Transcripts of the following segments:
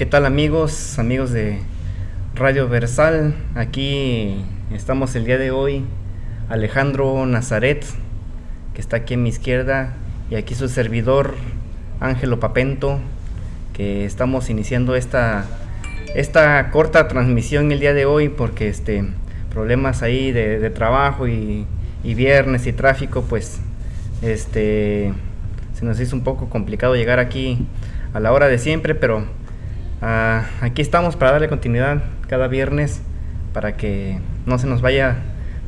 ¿Qué tal amigos, amigos de Radio Versal? Aquí estamos el día de hoy. Alejandro Nazaret, que está aquí a mi izquierda, y aquí su servidor, Ángelo Papento, que estamos iniciando esta, esta corta transmisión el día de hoy porque este, problemas ahí de, trabajo y, y, viernes y tráfico, pues este, se nos hizo un poco complicado llegar aquí a la hora de siempre, pero Ah, aquí estamos para darle continuidad cada viernes para que no se nos vaya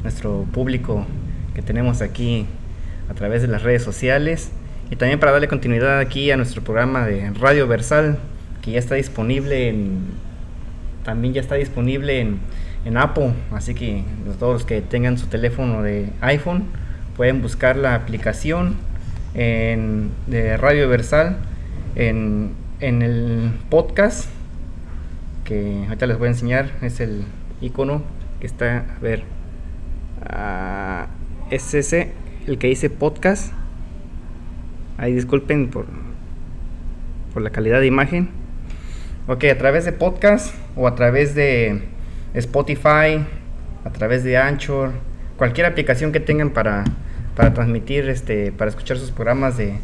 nuestro público que tenemos aquí a través de las redes sociales. Y también para darle continuidad aquí a nuestro programa de Radio Versal que ya está disponible en también ya está disponible en, en Apple. Así que todos los que tengan su teléfono de iPhone pueden buscar la aplicación en, de Radio Versal en en el podcast que ahorita les voy a enseñar es el icono que está a ver uh, es ese el que dice podcast. Ahí disculpen por por la calidad de imagen. Ok a través de podcast o a través de Spotify a través de Anchor cualquier aplicación que tengan para para transmitir este para escuchar sus programas de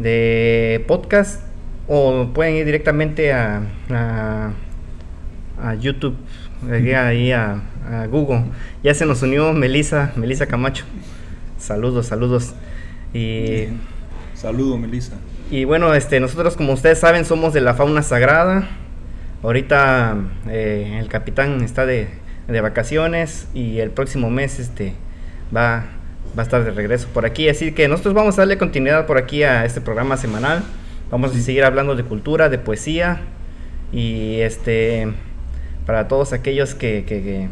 de podcast o pueden ir directamente a, a, YouTube, ahí a, Google. Ya se nos unió Melisa, Melisa Camacho. Saludos, saludos. Y saludo Melisa. Y bueno, este nosotros como ustedes saben somos de la fauna sagrada. Ahorita eh, el capitán está de, de, vacaciones y el próximo mes este va, va a estar de regreso por aquí. Así que nosotros vamos a darle continuidad por aquí a este programa semanal. Vamos a seguir hablando de cultura, de poesía y este para todos aquellos que,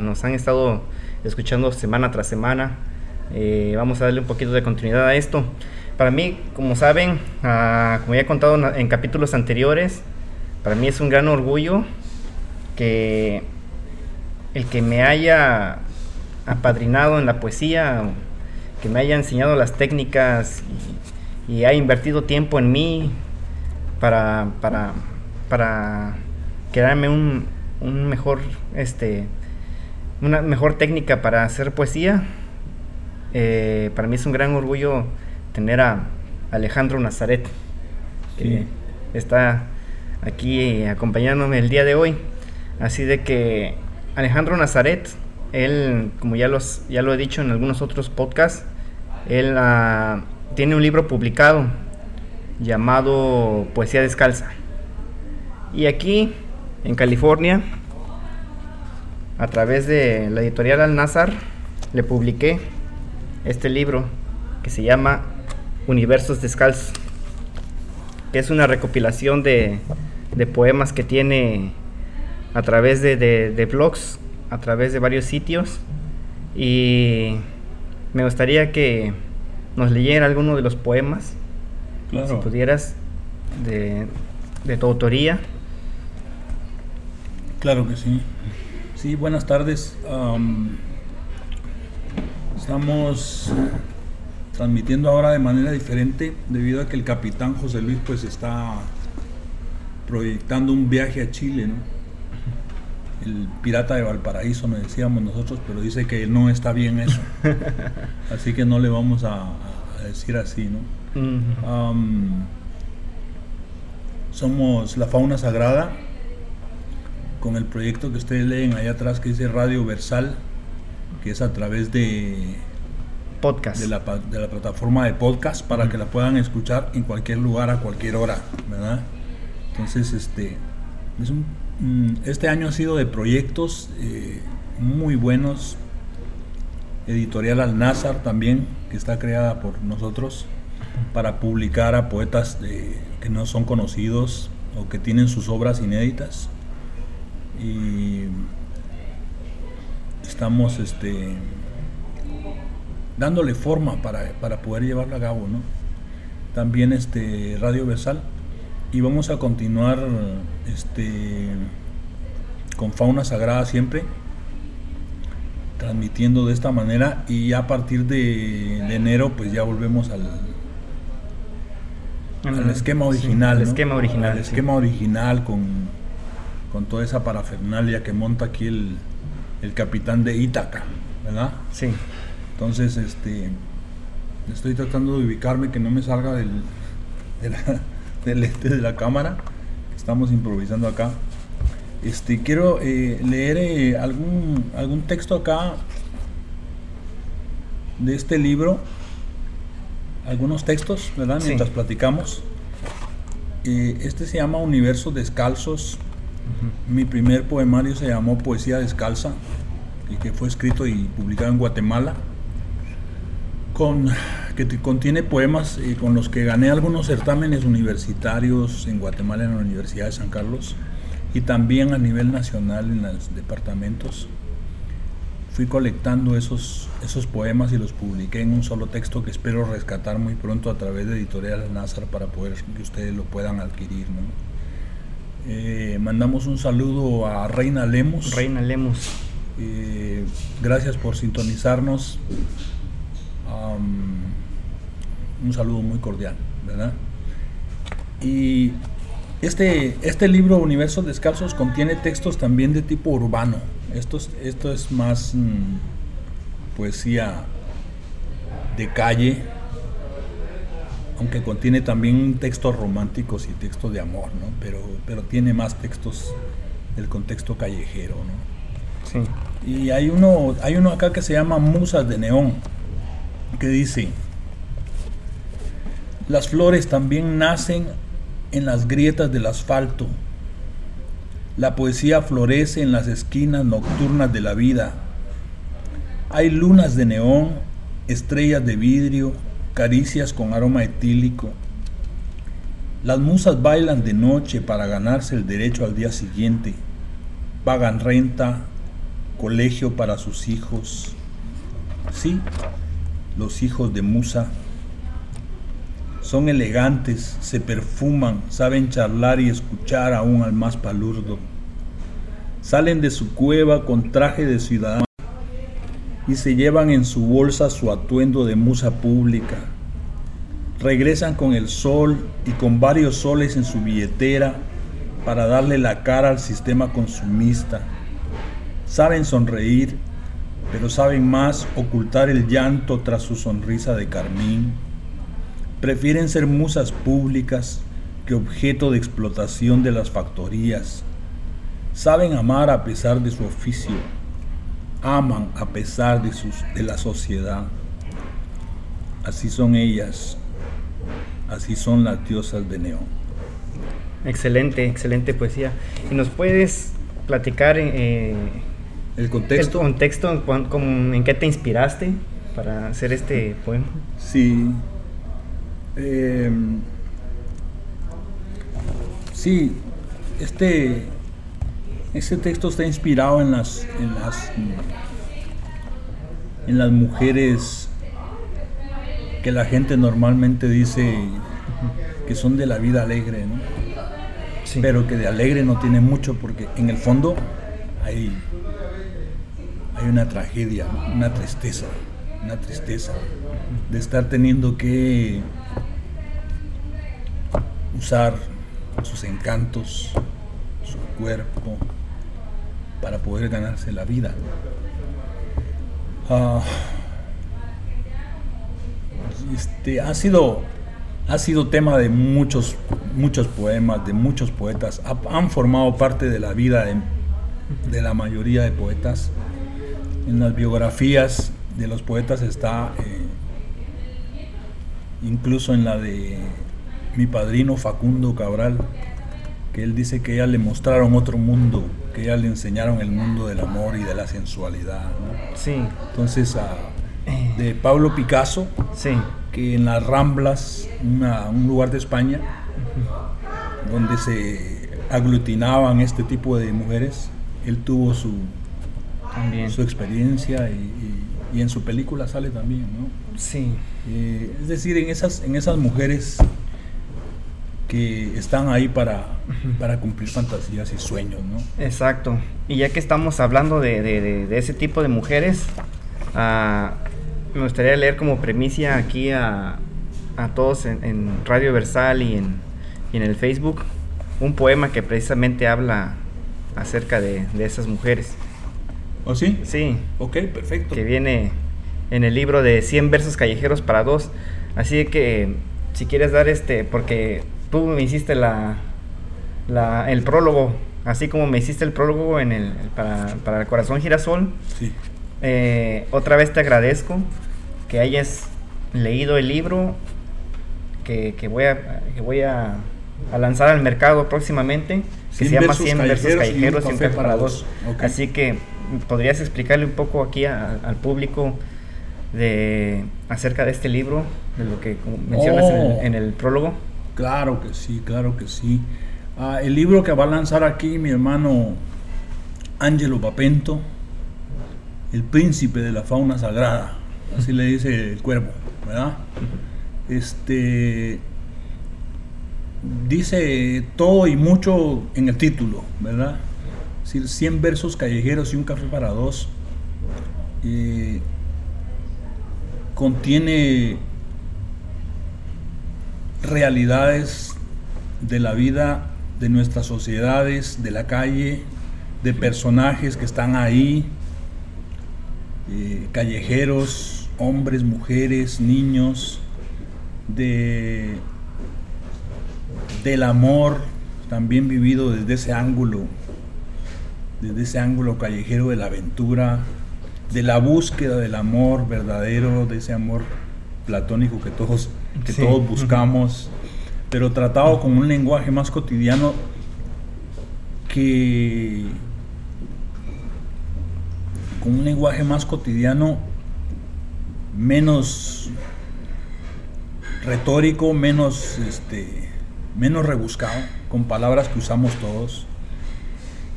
nos han estado escuchando semana tras semana, eh, vamos a darle un poquito de continuidad a esto. Para mí, como saben, ah, como ya he contado en capítulos anteriores, para mí es un gran orgullo que el que me haya apadrinado en la poesía, que me haya enseñado las técnicas y ha invertido tiempo en mí para, para, para crearme un, un mejor, este, una mejor técnica para hacer poesía. Eh, para mí es un gran orgullo tener a Alejandro Nazaret, que está aquí acompañándome el día de hoy. Así de que Alejandro Nazaret, él, como ya, los, ya lo he dicho en algunos otros podcasts, él uh, tiene un libro publicado llamado Poesía Descalza. Y aquí, en California, a través de la editorial Al-Nazar, le publiqué este libro que se llama Universos Descalzos, que es una recopilación de, poemas que tiene a través de, de blogs, a través de varios sitios. Y me gustaría que nos leyera alguno de los poemas. Si pudieras, de, tu autoría. Claro que sí. Sí, buenas tardes. estamos transmitiendo ahora de manera diferente debido a que el capitán José Luis pues está proyectando un viaje a Chile, ¿no? El pirata de Valparaíso, me decíamos nosotros, pero dice que no está bien eso. Así que no le vamos a, decir así, ¿no? somos la fauna sagrada con el proyecto que ustedes leen allá atrás que dice Radio Versal, que es a través de podcast de la, de la plataforma de podcast para que la puedan escuchar en cualquier lugar a cualquier hora, ¿verdad? Entonces, este mm, este año ha sido de proyectos eh, muy buenos. Editorial Al Nazar también, que está creada por nosotros para publicar a poetas que no son conocidos o que tienen sus obras inéditas. Y estamos este, dándole forma para, poder llevarlo a cabo. ¿no? También este, Radio Versal. Y vamos a continuar este, con Fauna Sagrada siempre transmitiendo de esta manera y a partir de, enero pues ya volvemos al al esquema original. el esquema original. Al esquema original con, con toda esa parafernalia que monta aquí el, el capitán de Ítaca, ¿verdad? Sí. Entonces, este, estoy tratando de ubicarme que no me salga del, de la, del este de la cámara. Estamos improvisando acá. Este, quiero eh, leer eh, algún, algún texto acá de este libro. Algunos textos, ¿verdad? Sí. Mientras platicamos. Eh, este se llama Universos Descalzos. Mi primer poemario se llamó Poesía Descalza, y que fue escrito y publicado en Guatemala, con, que contiene poemas con los que gané algunos certámenes universitarios en Guatemala, en la Universidad de San Carlos, y también a nivel nacional en los departamentos. Fui colectando esos, esos poemas y los publiqué en un solo texto que espero rescatar muy pronto a través de Editorial Nazar para poder que ustedes lo puedan adquirir. ¿no? Eh, mandamos un saludo a Reina Lemos. Reina Lemus. Eh, gracias por sintonizarnos. Un saludo muy cordial, ¿verdad? Y este, este libro Universos Descalzos contiene textos también de tipo urbano. Esto es, esto es más mm, poesía de calle, aunque contiene también textos románticos y textos de amor, ¿no? Pero, pero tiene más textos del contexto callejero, ¿no? Sí. Y hay uno, hay uno acá que se llama Musas de Neón, que dice, las flores también nacen en las grietas del asfalto. La poesía florece en las esquinas nocturnas de la vida. Hay lunas de neón, estrellas de vidrio, caricias con aroma etílico. Las musas bailan de noche para ganarse el derecho al día siguiente. Pagan renta, colegio para sus hijos. Sí, los hijos de Musa son elegantes, se perfuman, saben charlar y escuchar aún al más palurdo. Salen de su cueva con traje de ciudadano y se llevan en su bolsa su atuendo de musa pública. Regresan con el sol y con varios soles en su billetera para darle la cara al sistema consumista. Saben sonreír, pero saben más ocultar el llanto tras su sonrisa de carmín. Prefieren ser musas públicas que objeto de explotación de las factorías. Saben amar a pesar de su oficio. Aman a pesar de, sus, de la sociedad. Así son ellas. Así son las diosas de Neón. Excelente, excelente poesía. ¿Y nos puedes platicar eh, El el contexto. en, en qué te inspiraste para hacer este poema? Sí. Eh, sí, este, este texto está inspirado en las, en las, en las mujeres que la gente normalmente dice que son de la vida alegre, ¿no? Sí. pero que de alegre no tiene mucho porque en el fondo hay, hay una tragedia, una tristeza, una tristeza de estar teniendo que usar sus encantos, su cuerpo, para poder ganarse la vida. Ah, este, ha sido ha sido tema de muchos muchos poemas de muchos poetas Ha- han formado parte de la vida de, de la mayoría de poetas en las biografías de los poetas está eh, incluso en la de mi padrino Facundo Cabral que él dice que ella le mostraron otro mundo que ella le enseñaron el mundo del amor y de la sensualidad ¿no? Sí, entonces a- de Pablo Picasso sí, que en las Ramblas, una- un lugar de España, donde se aglutinaban este tipo de mujeres, él tuvo su, también. su experiencia y, y- y en su película sale también, ¿no? Sí, Eh, es decir, en esas, en esas mujeres que están ahí para, para cumplir fantasías y sueños, ¿no? exacto. Y ya que estamos hablando de, de- de- ese tipo de mujeres, ah, me gustaría leer como premicia aquí a a todos en, Radio Versal y en, y en, el Facebook un poema que precisamente habla acerca de, de esas mujeres. ¿O ¿Oh, sí? Sí. Ok, perfecto. Que viene en el libro de 100 versos callejeros para dos. Así que si quieres dar este, porque tú me hiciste la, la el prólogo, así como me hiciste el prólogo en el, para, para el corazón girasol. Sí. Eh, otra vez te agradezco que hayas leído el libro que, que voy, a, que voy a, a, lanzar al mercado próximamente, que se llama 100 versos callejeros y un café para dos. Así que podrías explicarle un poco aquí al público de acerca de este libro, de lo que mencionas en, el, oh. prólogo. Claro que sí, claro que sí. Ah, el libro que va a lanzar aquí mi hermano Angelo Papento, El príncipe de la fauna sagrada, así le dice el cuervo, ¿verdad? Este dice todo y mucho en el título, ¿verdad? Es decir, 100 versos callejeros y un café para dos. Eh, contiene realidades de la vida de nuestras sociedades, de la calle, de personajes que están ahí, eh, callejeros, hombres, mujeres, niños, de, del amor también vivido desde ese ángulo desde ese ángulo callejero de la aventura, de la búsqueda del amor verdadero, de ese amor platónico que todos, que todos buscamos, pero tratado con un lenguaje más cotidiano que con un lenguaje más cotidiano menos retórico, menos este menos rebuscado, con palabras que usamos todos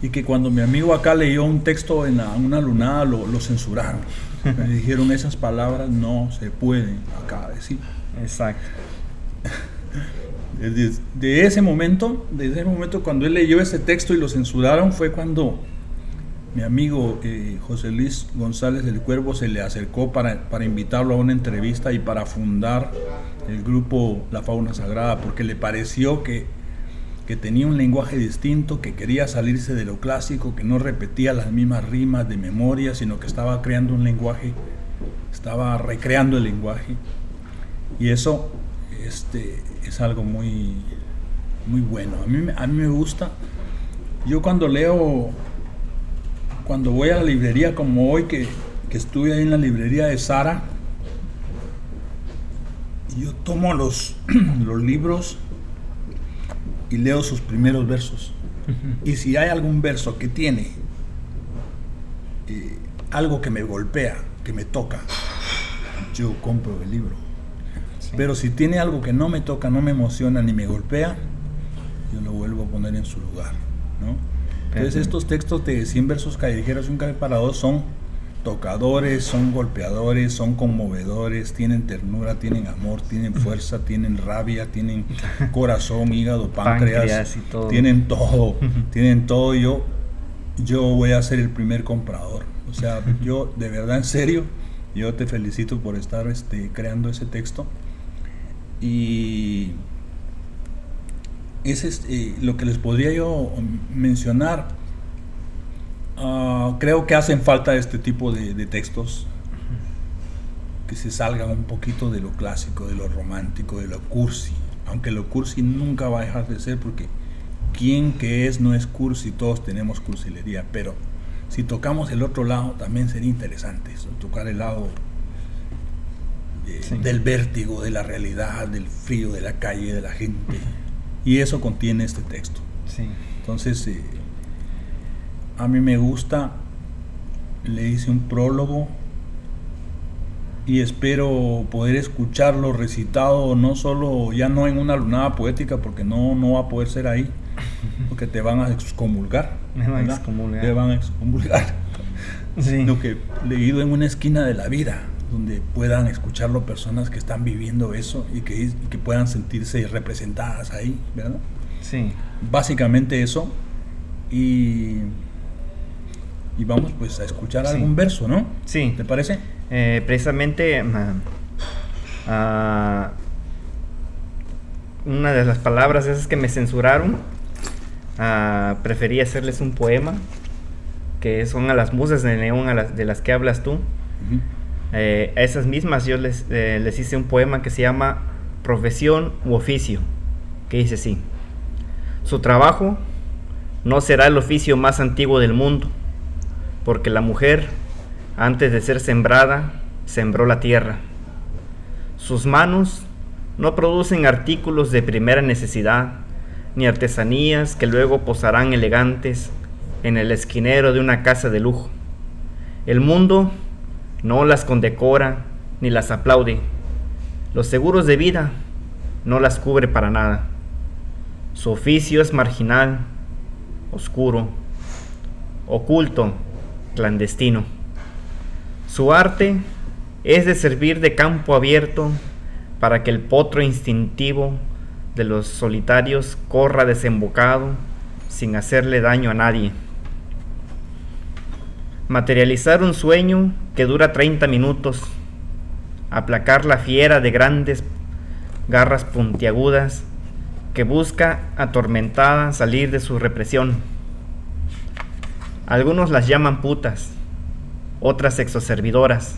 y que cuando mi amigo acá leyó un texto en una lunada lo, lo censuraron. Me dijeron esas palabras no se pueden acá decir. Exacto. Desde ese momento, ese momento cuando él leyó ese texto y lo censuraron fue cuando mi amigo eh, José Luis González del Cuervo se le acercó para, para invitarlo a una entrevista y para fundar el grupo La Fauna Sagrada porque le pareció que que tenía un lenguaje distinto, que quería salirse de lo clásico, que no repetía las mismas rimas de memoria, sino que estaba creando un lenguaje, estaba recreando el lenguaje. Y eso este, es algo muy, muy bueno. A mí, a mí me gusta. Yo cuando leo, cuando voy a la librería, como hoy que, que estuve ahí en la librería de Sara, yo tomo los, los libros y leo sus primeros versos. Y si hay algún verso que tiene eh, algo que me golpea, que me toca, yo compro el libro. Pero si tiene algo que no me toca, no me emociona ni me golpea, yo lo vuelvo a poner en su lugar. Entonces estos textos de 100 versos callejeros y un café para dos son tocadores, son golpeadores, son conmovedores, tienen ternura, tienen amor, tienen fuerza, tienen rabia, tienen corazón, hígado, páncreas, tienen todo, tienen todo. Yo, yo voy a ser el primer comprador. O sea, yo de verdad, en serio, yo te felicito por estar este, creando ese texto. Y es este, lo que les podría yo mencionar Ah, creo que hacen falta este tipo de, textos que se salgan un poquito de lo clásico, de lo romántico, de lo cursi. Aunque lo cursi nunca va a dejar de ser porque quien que es no es cursi, todos tenemos cursilería, pero si tocamos el otro lado también sería interesante, tocar el lado del vértigo, de la realidad, del frío, de la calle, de la gente. Y eso contiene este texto. Entonces, eh, a mí me gusta, le hice un prólogo y espero poder escucharlo recitado no solo ya no en una lunada poética porque no, no va a poder ser ahí porque te van a excomulgar, Me van a excomulgar. te van a excomulgar. Sino que leído en una esquina de la vida donde puedan escucharlo personas que están viviendo eso y que, y que puedan sentirse representadas ahí, ¿verdad? Sí. Básicamente eso y y vamos pues a escuchar algún verso, ¿no? Sí. ¿Te parece? Eh, precisamente ah, una de las palabras esas que me censuraron, ah, preferí hacerles un poema, que son a las musas de neón a las, de las que hablas tú. Eh, a esas mismas yo les, eh, les hice un poema que se llama Profesión u Oficio, que dice así. Su trabajo no será el oficio más antiguo del mundo, porque la mujer, antes de ser sembrada, sembró la tierra. Sus manos no producen artículos de primera necesidad, ni artesanías que luego posarán elegantes en el esquinero de una casa de lujo. El mundo no las condecora ni las aplaude. Los seguros de vida no las cubre para nada. Su oficio es marginal, oscuro, oculto, clandestino. Su arte es de servir de campo abierto para que el potro instintivo de los solitarios corra desembocado sin hacerle daño a nadie. Materializar un sueño que dura 30 minutos, aplacar la fiera de grandes garras puntiagudas que busca atormentada salir de su represión. Algunos las llaman putas, otras exoservidoras.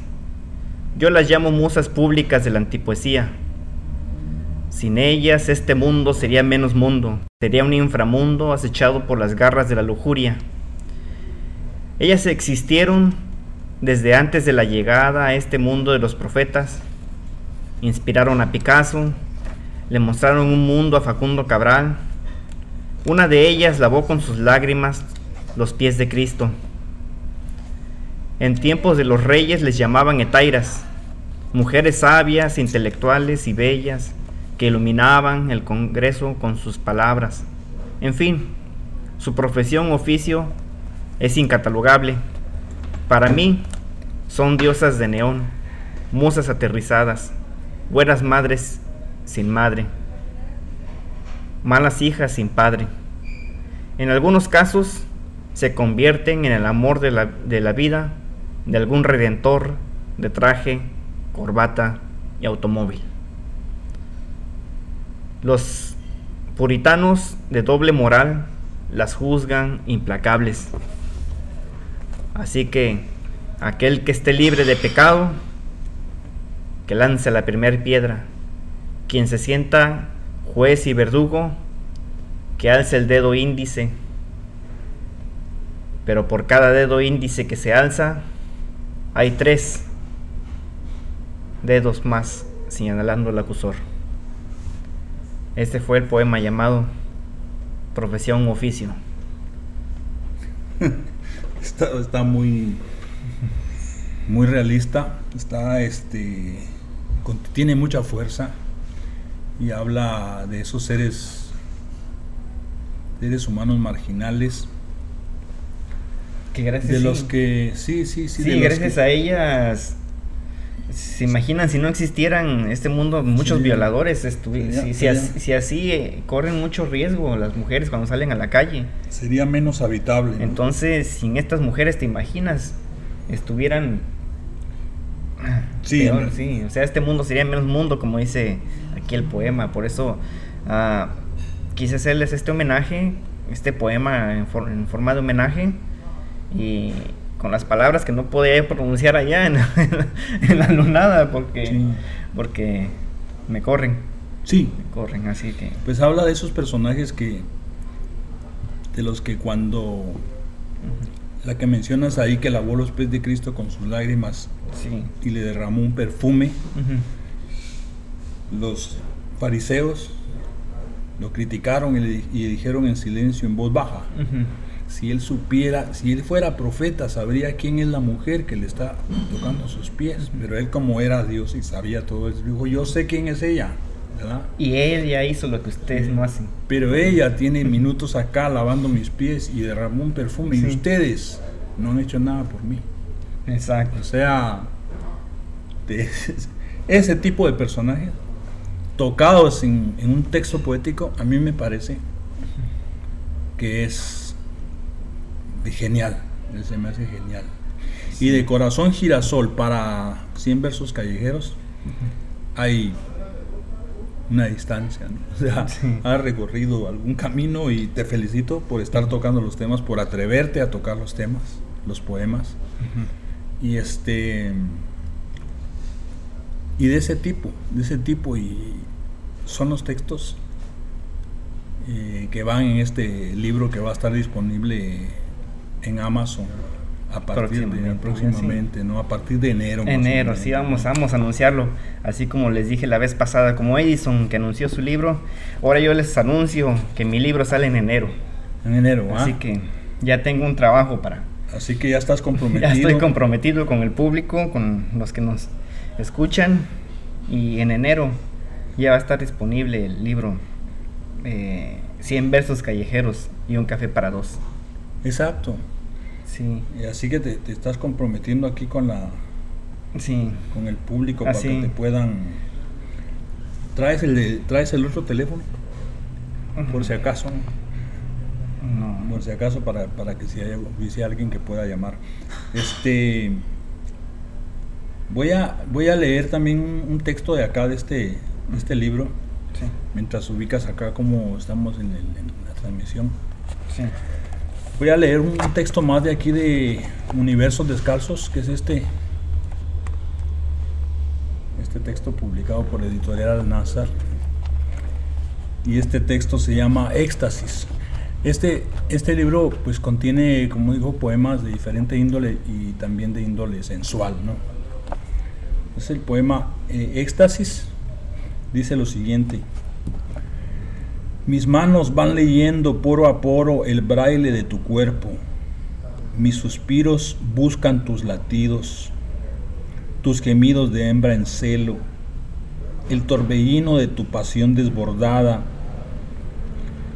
Yo las llamo musas públicas de la antipoesía. Sin ellas este mundo sería menos mundo, sería un inframundo acechado por las garras de la lujuria. Ellas existieron desde antes de la llegada a este mundo de los profetas. Inspiraron a Picasso, le mostraron un mundo a Facundo Cabral. Una de ellas lavó con sus lágrimas los pies de Cristo. En tiempos de los reyes les llamaban etairas, mujeres sabias, intelectuales y bellas que iluminaban el Congreso con sus palabras. En fin, su profesión oficio es incatalogable. Para mí son diosas de neón, musas aterrizadas, buenas madres sin madre, malas hijas sin padre. En algunos casos se convierten en el amor de la, de la vida de algún redentor de traje, corbata y automóvil. Los puritanos de doble moral las juzgan implacables. Así que aquel que esté libre de pecado, que lance la primera piedra quien se sienta juez y verdugo, que alce el dedo índice, pero por cada dedo índice que se alza, hay tres dedos más señalando el acusor. Este fue el poema llamado Profesión Oficio. Está, está, muy muy realista, está este tiene mucha fuerza y habla de esos seres, seres humanos marginales. Que gracias de los que, sí, sí, sí. Sí, gracias a ellas se imaginan si no existieran este mundo muchos violadores si, así, eh, corren mucho riesgo las mujeres cuando salen a la calle. Sería menos habitable entonces sin estas mujeres te imaginas estuvieran sí, sí. O sea este mundo sería menos mundo como dice aquí el poema. Por eso ah, quise hacerles este homenaje, este poema en, forma de homenaje y con las palabras que no podía pronunciar allá en, la lunada porque, porque me corren. Sí. Me corren, así que... Pues habla de esos personajes que... De los que cuando... La que mencionas ahí que lavó los pies de Cristo con sus lágrimas y le derramó un perfume los fariseos lo criticaron y, dijeron en silencio, en voz baja. Si él supiera, si él fuera profeta, sabría quién es la mujer que le está tocando sus pies. Pero él como era Dios y sabía todo eso, dijo, yo sé quién es ella. ¿verdad? Y ella hizo lo que ustedes no hacen. Pero ella tiene minutos acá lavando mis pies y derramó un perfume. Y ustedes no han hecho nada por mí. Exacto. O sea, ese tipo de personajes tocados en, un texto poético, a mí me parece que es genial, se me hace genial. Y de Corazón Girasol para 100 versos callejeros hay una distancia, ¿no? O sea, has recorrido algún camino y te felicito por estar tocando los temas, por atreverte a tocar los temas, los poemas. Y este y de ese tipo, de ese tipo y son los textos eh, que van en este libro que va a estar disponible en Amazon a partir de próximamente, ¿no? A partir de enero. Enero, sí, vamos, vamos a anunciarlo. Así como les dije la vez pasada, como Edison que anunció su libro, ahora yo les anuncio que mi libro sale en enero. En enero, ¿ah? Así que ya tengo un trabajo para. Así que ya estás comprometido. ya estoy comprometido con el público, con los que nos escuchan. Y en enero ya va a estar disponible el libro eh, 100 versos callejeros y un café para dos. Exacto. Sí. Así que te, estás comprometiendo aquí con la sí. con el público para que te puedan traes el traes el otro teléfono por si acaso no, por si acaso para, que si hay alguien que pueda llamar este voy a voy a leer también un texto de acá de este de este libro sí. mientras ubicas acá como estamos en, en la transmisión sí. Voy a leer un texto más de aquí de Universos Descalzos, que es este. Este texto publicado por Editorial Nazar. Y este texto se llama Éxtasis. Este, este libro pues contiene, como digo, poemas de diferente índole y también de índole sensual, ¿no? Es el poema eh, Éxtasis. Dice lo siguiente. Mis manos van leyendo poro a poro el braille de tu cuerpo. Mis suspiros buscan tus latidos, tus gemidos de hembra en celo, el torbellino de tu pasión desbordada,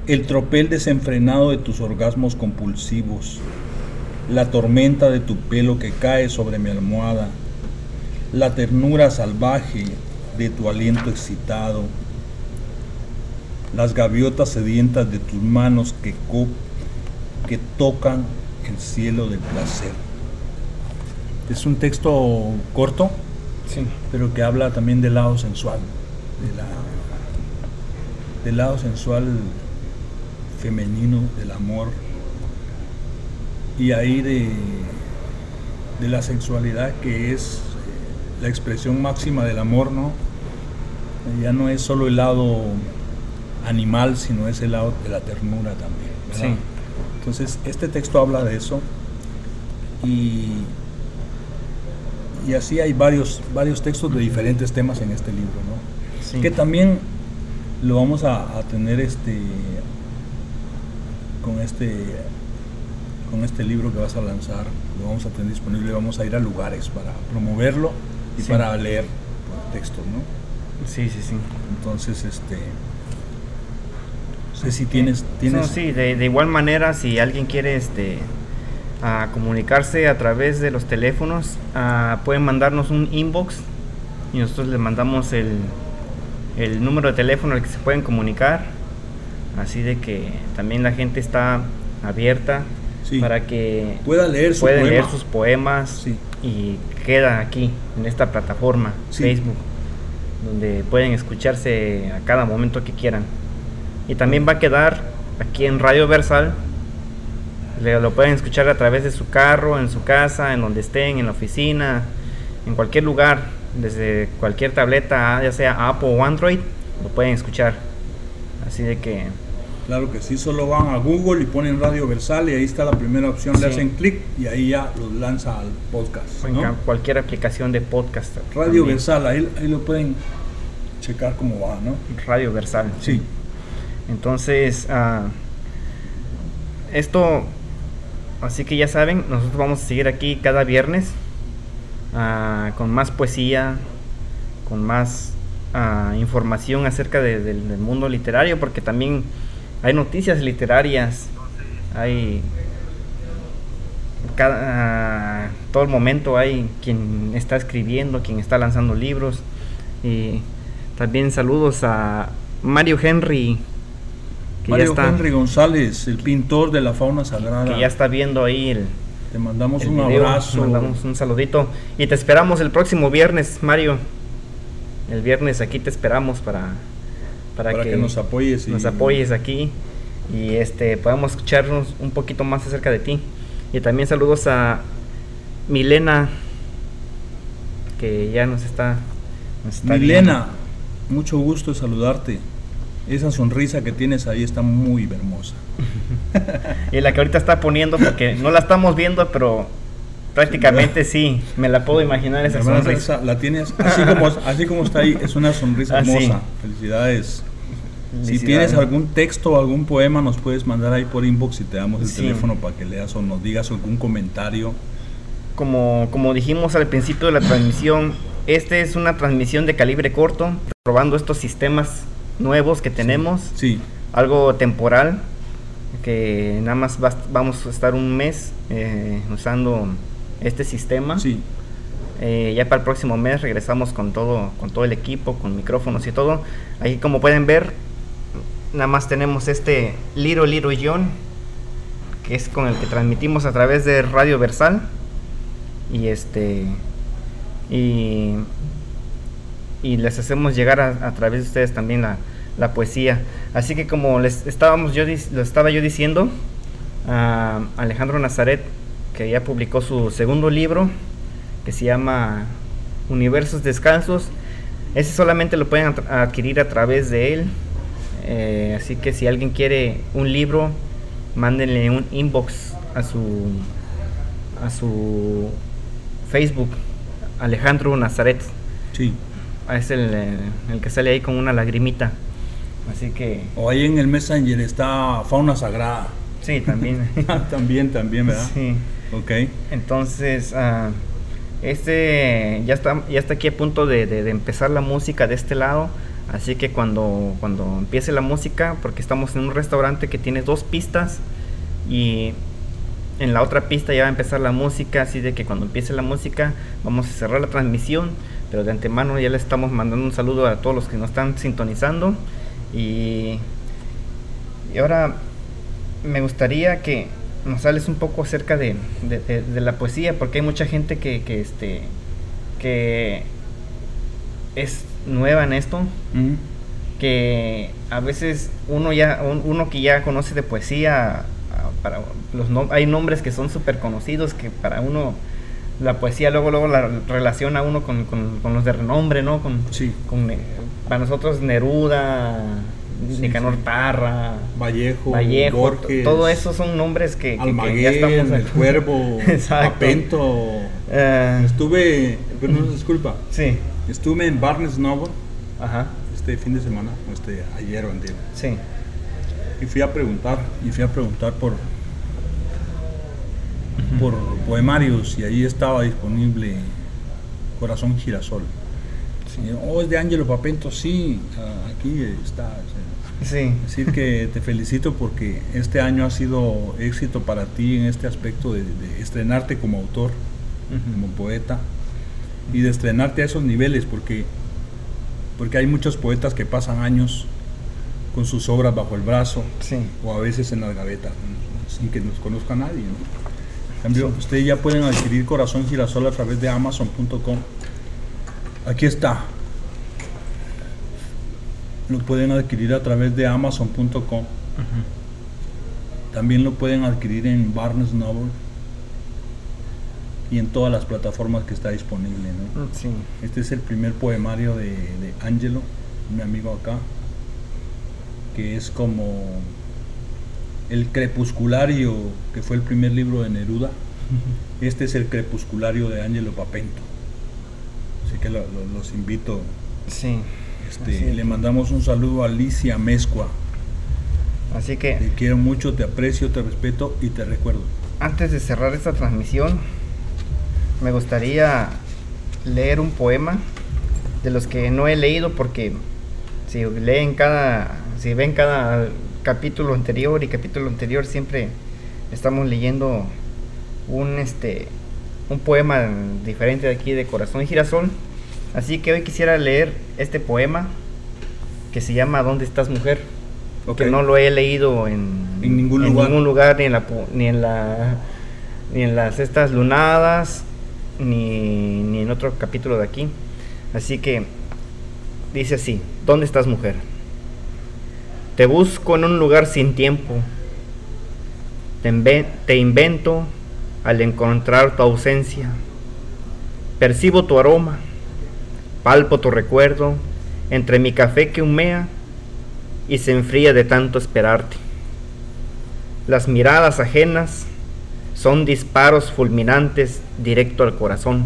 el tropel desenfrenado de tus orgasmos compulsivos, la tormenta de tu pelo que cae sobre mi almohada, la ternura salvaje de tu aliento excitado, las gaviotas sedientas de tus manos que, que tocan el cielo del placer. Es un texto corto, sí. pero que habla también del lado sensual, del lado sensual femenino, del amor, y ahí de, de la sexualidad que es eh, la expresión máxima del amor, ¿no? Ya no es solo el lado animal, sino es el lado de la ternura también. Entonces, este texto habla de eso y, y así hay varios, varios textos de diferentes temas en este libro, ¿no? Que también lo vamos a, tener este con este con este libro que vas a lanzar, lo vamos a tener disponible, vamos a ir a lugares para promoverlo y para leer textos, ¿no? Sí, sí, sí. Entonces, este si tienes... tienes... sí, de, igual manera, si alguien quiere este, a comunicarse a través de los teléfonos, pueden mandarnos un inbox y nosotros les mandamos el, el número de teléfono al que se pueden comunicar. Así de que también la gente está abierta para que pueda leer, leer sus poemas y queda aquí en esta plataforma Facebook donde pueden escucharse a cada momento que quieran. Y también va a quedar aquí en Radio Versal. lo pueden escuchar a través de su carro, en su casa, en donde estén, en la oficina, en cualquier lugar, desde cualquier tableta, ya sea Apple o Android, lo pueden escuchar. Así de que... Claro que sí, solo van a Google y ponen Radio Versal y ahí está la primera opción, le hacen clic y ahí ya los lanza al podcast. cualquier aplicación de podcast. Radio Versal, ahí, ahí, lo pueden checar cómo va, ¿no? Radio Versal. sí. Entonces, ah, esto, así que ya saben, nosotros vamos a seguir aquí cada viernes ah, con más poesía, con más ah, información acerca del mundo literario, porque también hay noticias literarias, hay cada, todo el momento hay quien está escribiendo, quien está lanzando libros. Y también saludos a Mario Henry Mario Henry González, el pintor de la fauna sagrada. Que ya está viendo ahí el. Te mandamos un abrazo. Te mandamos un saludito. Y te esperamos el próximo viernes, Mario. El viernes aquí te esperamos para para, que, nos apoyes y nos apoyes aquí y este podamos escucharnos un poquito más acerca de ti. Y también saludos a Milena que ya nos está, Milena, mucho gusto saludarte. Esa sonrisa que tienes ahí está muy hermosa. y la que ahorita está poniendo, porque no la estamos viendo, pero prácticamente sí, me la puedo imaginar esa sonrisa. La tienes así como, así como está ahí, es una sonrisa ah, hermosa. Felicidades. Si tienes algún texto o algún poema, nos puedes mandar ahí por inbox y te damos el teléfono para que leas o nos digas algún comentario. Como, como dijimos al principio de la transmisión, esta es una transmisión de calibre corto, probando estos sistemas nuevos que tenemos. Sí. Algo temporal, que nada más vamos a estar un mes eh, usando este sistema. Sí. Eh, ya para el próximo mes regresamos con todo, con todo el equipo, con micrófonos y todo. Ahí como pueden ver, nada más tenemos este Little Little John, que es con el que transmitimos a través de Radio Versal. Y este y, y les hacemos llegar a, través de ustedes también la, la, poesía. Así que como les estábamos yo lo estaba yo diciendo, a Alejandro Nazaret, que ya publicó su segundo libro, que se llama Universos Descalzos, ese solamente lo pueden adquirir a través de él. Eh, así que si alguien quiere un libro, mándenle un inbox a su a su Facebook Alejandro Nazaret. Sí. Es el, el, que sale ahí con una lagrimita. Así que. O ahí en el Messenger está Fauna Sagrada. Sí, también. también, también, ¿verdad? Sí. Ok. Entonces, uh, este ya está, ya está aquí a punto de, de, empezar la música de este lado. Así que cuando, cuando empiece la música, porque estamos en un restaurante que tiene dos pistas y en la otra pista ya va a empezar la música, así de que cuando empiece la música vamos a cerrar la transmisión, pero de antemano ya le estamos mandando un saludo a todos los que nos están sintonizando. Y, y ahora me gustaría que nos hables un poco acerca de, de, la poesía, porque hay mucha gente que, que, este, que es nueva en esto, que a veces uno ya uno que ya conoce de poesía para los hay nombres que son súper conocidos que para uno la poesía luego luego la relaciona uno con, los de renombre, ¿no? Con, sí. con eh, para nosotros Neruda, Nicanor Parra, Vallejo, Vallejo todo eso son nombres que, que, ya estamos el Cuervo, Apento. Eh. estuve, pero no disculpa. Sí. Estuve en Barnes Noble. Ajá. Este fin de semana, este ayer o antes. Sí. Y fui a preguntar, y fui a preguntar por por poemarios y ahí estaba disponible Corazón Girasol. Oh, es de Ángelo Papento, sí, aquí está. Sí. Decir que te felicito porque este año ha sido éxito para ti en este aspecto de, estrenarte como autor, como poeta, y de estrenarte a esos niveles, porque, porque hay muchos poetas que pasan años con sus obras bajo el brazo, o a veces en las gavetas, sin que nos conozca nadie. Cambio, ustedes ya pueden adquirir Corazón Girasol a través de Amazon.com. Aquí está. Lo pueden adquirir a través de Amazon.com. También lo pueden adquirir en Barnes Noble y en todas las plataformas que está disponible. Mm, este es el primer poemario de, de Angelo, mi amigo acá, que es como el crepusculario, que fue el primer libro de Neruda. Este es el crepusculario de Ángelo Papento. Así que los invito. Sí. Este, le mandamos un saludo a Alicia Mezcua. Así que. Te quiero mucho, te aprecio, te respeto y te recuerdo. Antes de cerrar esta transmisión, me gustaría leer un poema de los que no he leído porque si leen cada, si ven cada capítulo anterior y capítulo anterior siempre estamos leyendo un este un poema diferente de aquí de Corazón y Girasol. Así que hoy quisiera leer este poema que se llama ¿Dónde estás mujer? Que no lo he leído en, ningún, lugar. ni en la ni en la ni en las estas lunadas ni, ni en otro capítulo de aquí. Así que dice así, ¿dónde estás mujer? Te busco en un lugar sin tiempo. Te, invento al encontrar tu ausencia. Percibo tu aroma, palpo tu recuerdo entre mi café que humea y se enfría de tanto esperarte. Las miradas ajenas son disparos fulminantes directo al corazón.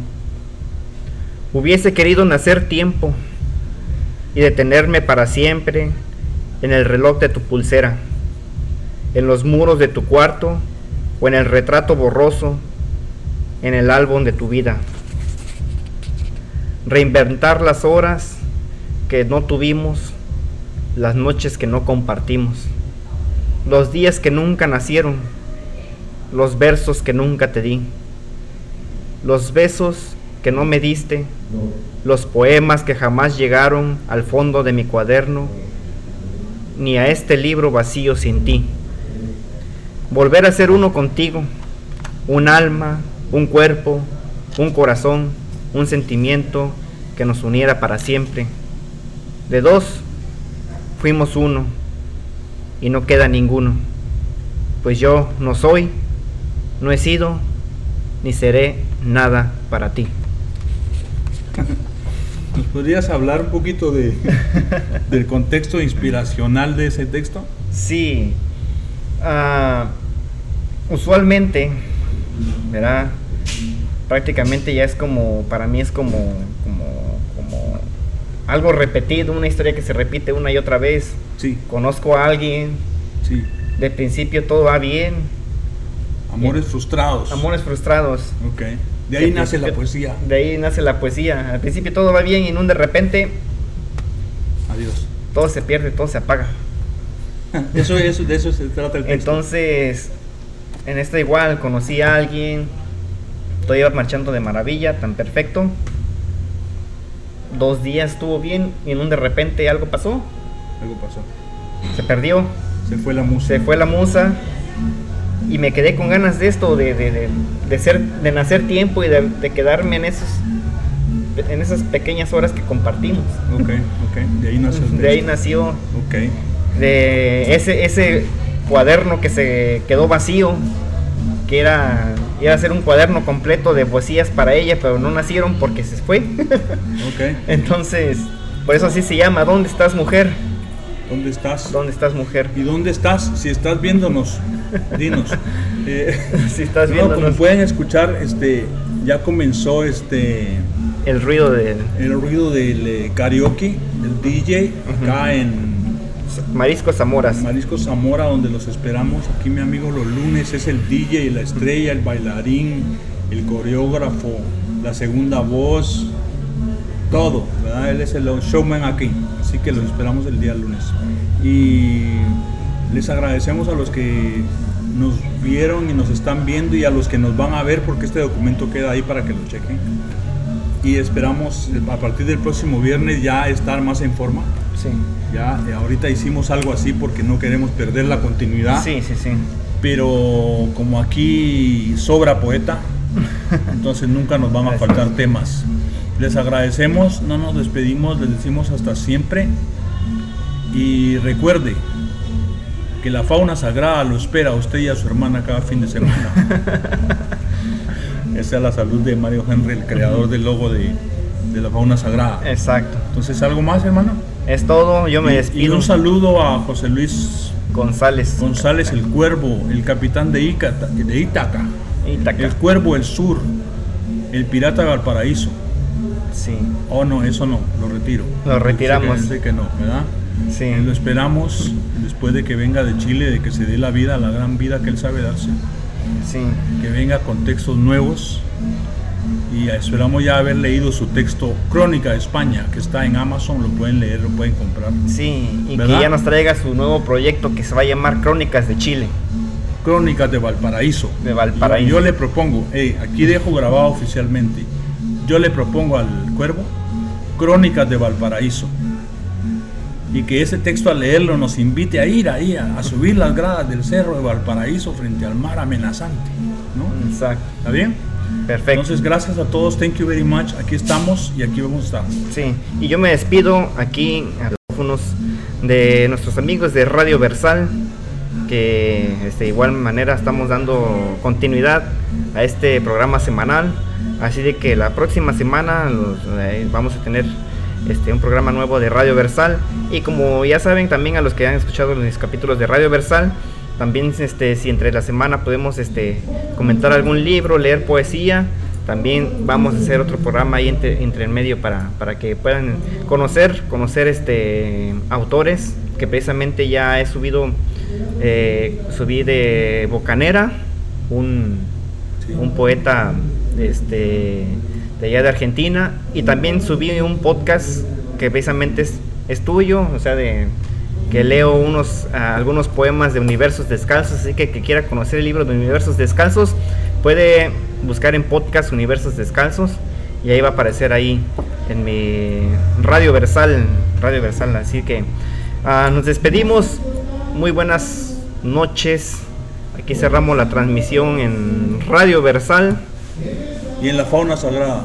Hubiese querido nacer tiempo y detenerme para siempre en el reloj de tu pulsera, en los muros de tu cuarto o en el retrato borroso en el álbum de tu vida. Reinventar las horas que no tuvimos, las noches que no compartimos, los días que nunca nacieron, los versos que nunca te di, los besos que no me diste, los poemas que jamás llegaron al fondo de mi cuaderno, ni a este libro vacío sin ti. Volver a ser uno contigo, un alma, un cuerpo, un corazón, un sentimiento que nos uniera para siempre. De dos, fuimos uno y no queda ninguno, pues yo no soy, no he sido, ni seré nada para ti. ¿Nos podrías hablar un poquito de, del contexto inspiracional de ese texto? Sí. Ah, usualmente, ¿verdad? Prácticamente ya es como, para mí es como, como, como algo repetido, una historia que se repite una y otra vez. Sí. Conozco a alguien. Sí. De principio todo va bien. Amores frustrados. Amores frustrados. Ok. De ahí nace la poesía. De ahí nace la poesía. Al principio todo va bien y en un de repente. Adiós. Todo se pierde, todo se apaga. eso, eso, de eso se trata el texto. Entonces, en esta igual conocí a alguien. Todo iba marchando de maravilla, tan perfecto. Dos días estuvo bien y en un de repente algo pasó. Algo pasó. Se perdió. Se fue la musa. Se fue la musa y me quedé con ganas de esto, de, de, de, ser, de nacer tiempo y de, quedarme en esos en esas pequeñas horas que compartimos. Ok, ok, de ahí nació. De ahí nació. Ok. De ese, ese cuaderno que se quedó vacío, que era iba a ser un cuaderno completo de poesías para ella, pero no nacieron porque se fue. ok. Entonces, por eso así se llama, ¿Dónde estás mujer? ¿Dónde estás? ¿Dónde estás mujer? ¿Y dónde estás? Si estás viéndonos, dinos. Eh, si estás viendo. como pueden escuchar, este, ya comenzó este. El ruido del. El ruido del eh, karaoke, del DJ, acá en. Marisco Zamora. Marisco Zamora, donde los esperamos. Aquí, mi amigo, los lunes es el DJ, la estrella, el bailarín, el coreógrafo, la segunda voz, todo, ¿verdad? Él es el showman aquí. Así que los esperamos el día lunes. Y les agradecemos a los que nos vieron y nos están viendo y a los que nos van a ver porque este documento queda ahí para que lo chequen. Y esperamos a partir del próximo viernes ya estar más en forma. Sí. Ya eh, ahorita hicimos algo así porque no queremos perder la continuidad. Sí, sí, sí. Pero como aquí sobra poeta, entonces nunca nos van a faltar temas. Les agradecemos, no nos despedimos, les decimos hasta siempre. Y recuerde, que la fauna sagrada lo espera a usted y a su hermana cada fin de semana. Esa es la salud de Mario Henry, el creador del logo de, la fauna sagrada. Exacto. Entonces, ¿algo más, hermano? Es todo, yo me despido. Y un saludo a José Luis González. González, el cuervo, el capitán de, de Ítaca. Ítaca. El cuervo, el sur, el pirata Valparaíso. Sí. Oh, no, eso no, lo retiro. Lo retiramos. Sé que, no, ¿verdad? Sí. Lo esperamos después de que venga de Chile, de que se dé la vida, la gran vida que él sabe darse. Sí. Que venga con textos nuevos. Y esperamos ya haber leído su texto Crónica de España, que está en Amazon, lo pueden leer, lo pueden comprar. Sí, y que ya nos traiga su nuevo proyecto que se va a llamar Crónicas de Chile. Crónicas de Valparaíso. De Valparaíso. Yo, le propongo, aquí dejo grabado oficialmente, yo le propongo al cuervo Crónicas de Valparaíso y que ese texto al leerlo nos invite a ir ahí, a, subir las gradas del cerro de Valparaíso frente al mar amenazante. ¿no? Exacto. ¿Está bien? Perfecto. Entonces, gracias a todos, thank you very much. Aquí estamos y aquí vamos a estar. Sí, y yo me despido aquí a micrófonos de nuestros amigos de Radio Versal, que este, de igual manera estamos dando continuidad a este programa semanal. Así de que la próxima semana eh, vamos a tener este, un programa nuevo de Radio Versal. Y como ya saben, también a los que han escuchado los capítulos de Radio Versal, también este, si entre la semana podemos este, comentar algún libro, leer poesía, también vamos a hacer otro programa ahí entre, entre el medio para, para que puedan conocer, conocer este, autores que precisamente ya he subido, eh, subí de Bocanera, un, un poeta este, de allá de Argentina, y también subí un podcast que precisamente es, es tuyo, o sea, de que leo unos algunos poemas de Universos Descalzos, así que que quiera conocer el libro de Universos Descalzos puede buscar en podcast Universos Descalzos y ahí va a aparecer ahí en mi Radio Versal, Radio Versal, así que ah, nos despedimos, muy buenas noches, aquí cerramos la transmisión en Radio Versal y en la fauna sagrada.